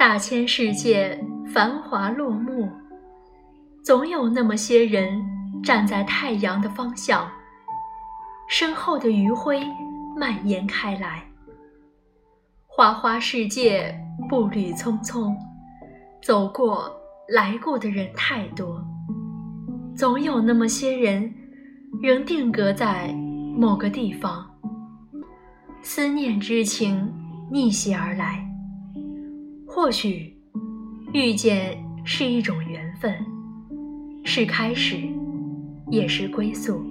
大千世界繁华落幕，总有那么些人站在太阳的方向，身后的余晖蔓延开来。花花世界步履匆匆，走过来过的人太多，总有那么些人仍定格在某个地方。思念之情逆袭而来，或许遇见是一种缘分，是开始，也是归宿。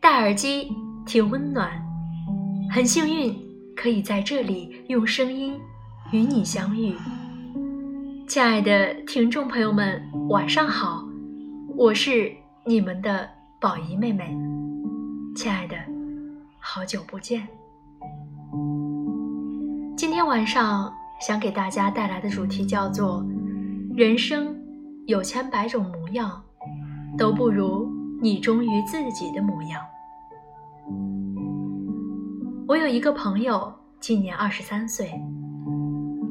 戴耳机听温暖，很幸运。可以在这里用声音与你相遇，亲爱的听众朋友们，晚上好，我是你们的宝仪妹妹。亲爱的，好久不见。今天晚上想给大家带来的主题叫做“人生有千百种模样，都不如你忠于自己的模样”。我有一个朋友，今年二十三岁。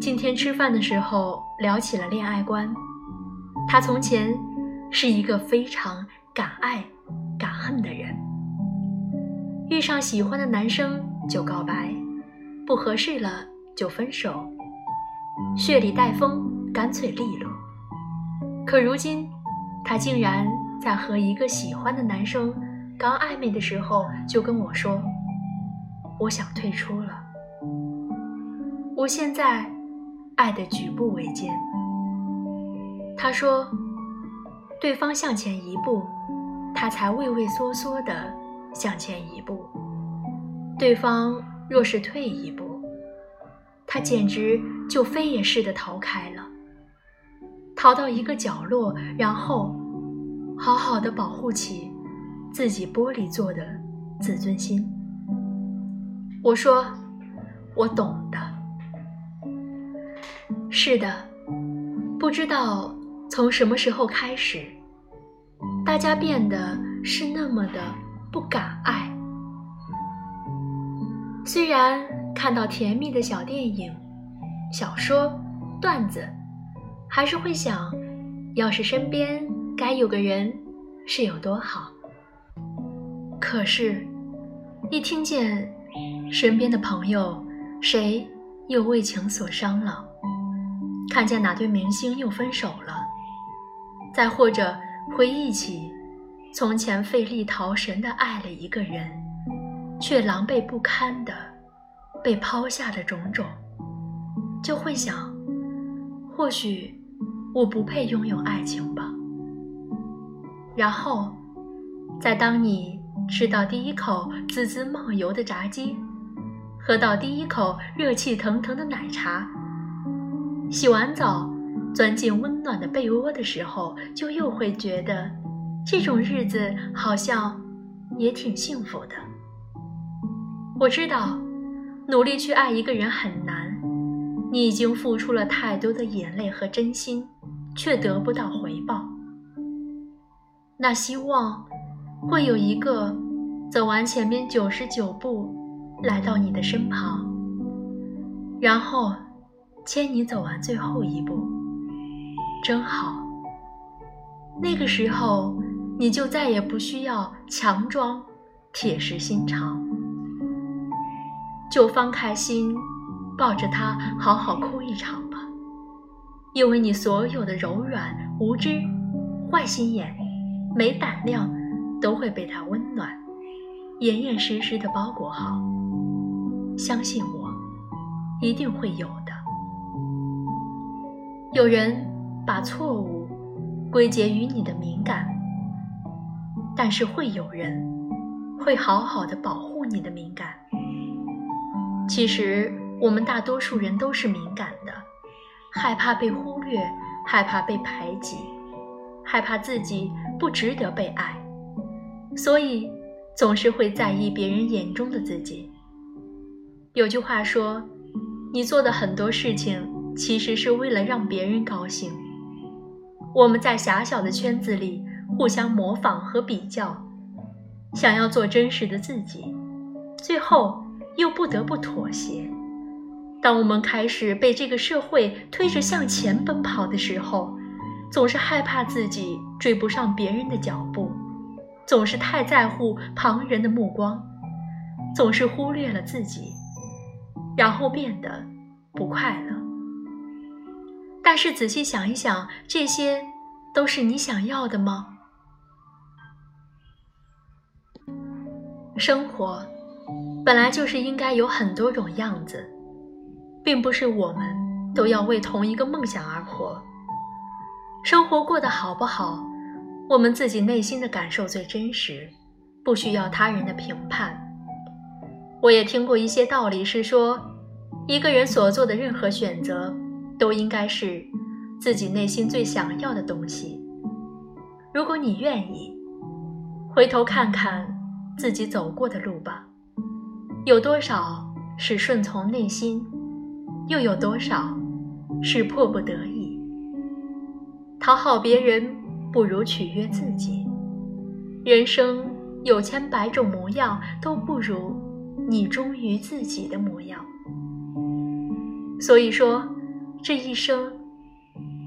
今天吃饭的时候聊起了恋爱观。他从前是一个非常敢爱敢恨的人，遇上喜欢的男生就告白，不合适了就分手，血里带风，干脆利落。可如今，他竟然在和一个喜欢的男生刚暧昧的时候就跟我说。我想退出了。我现在爱的举步维艰。他说，对方向前一步，他才畏畏缩缩的向前一步；对方若是退一步，他简直就飞也似的逃开了，逃到一个角落，然后好好的保护起自己玻璃做的自尊心。我说，我懂的。是的，不知道从什么时候开始，大家变得是那么的不敢爱。虽然看到甜蜜的小电影、小说、段子，还是会想，要是身边该有个人，是有多好。可是，一听见……身边的朋友，谁又为情所伤了？看见哪对明星又分手了？再或者回忆起从前费力逃神的爱了一个人，却狼狈不堪的被抛下的种种，就会想：或许我不配拥有爱情吧。然后，在当你吃到第一口滋滋冒油的炸鸡。喝到第一口热气腾腾的奶茶，洗完澡，钻进温暖的被窝的时候，就又会觉得，这种日子好像也挺幸福的。我知道，努力去爱一个人很难，你已经付出了太多的眼泪和真心，却得不到回报。那希望，会有一个，走完前面九十九步。来到你的身旁，然后牵你走完最后一步，真好。那个时候，你就再也不需要强装铁石心肠，就放开心，抱着他好好哭一场吧。因为你所有的柔软、无知、坏心眼、没胆量，都会被他温暖、严严实实的包裹好。相信我，一定会有的。有人把错误归结于你的敏感，但是会有人会好好的保护你的敏感。其实我们大多数人都是敏感的，害怕被忽略，害怕被排挤，害怕自己不值得被爱，所以总是会在意别人眼中的自己。有句话说：“你做的很多事情，其实是为了让别人高兴。”我们在狭小的圈子里互相模仿和比较，想要做真实的自己，最后又不得不妥协，当我们开始被这个社会推着向前奔跑的时候，总是害怕自己追不上别人的脚步，总是太在乎旁人的目光，总是忽略了自己，然后变得不快乐。但是仔细想一想，这些都是你想要的吗？生活本来就是应该有很多种样子。并不是我们都要为同一个梦想而活。生活过得好不好，我们自己内心的感受最真实，不需要他人的评判。我也听过一些道理，是说，一个人所做的任何选择，都应该是自己内心最想要的东西。如果你愿意，回头看看自己走过的路吧，有多少是顺从内心？又有多少是迫不得已？讨好别人不如取悦自己。人生有千百种模样，都不如你忠于自己的模样。所以说，这一生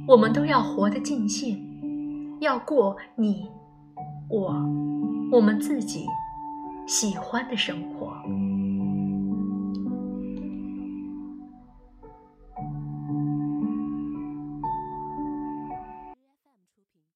我们都要活得尽兴，要过你、我、我们自己喜欢的生活。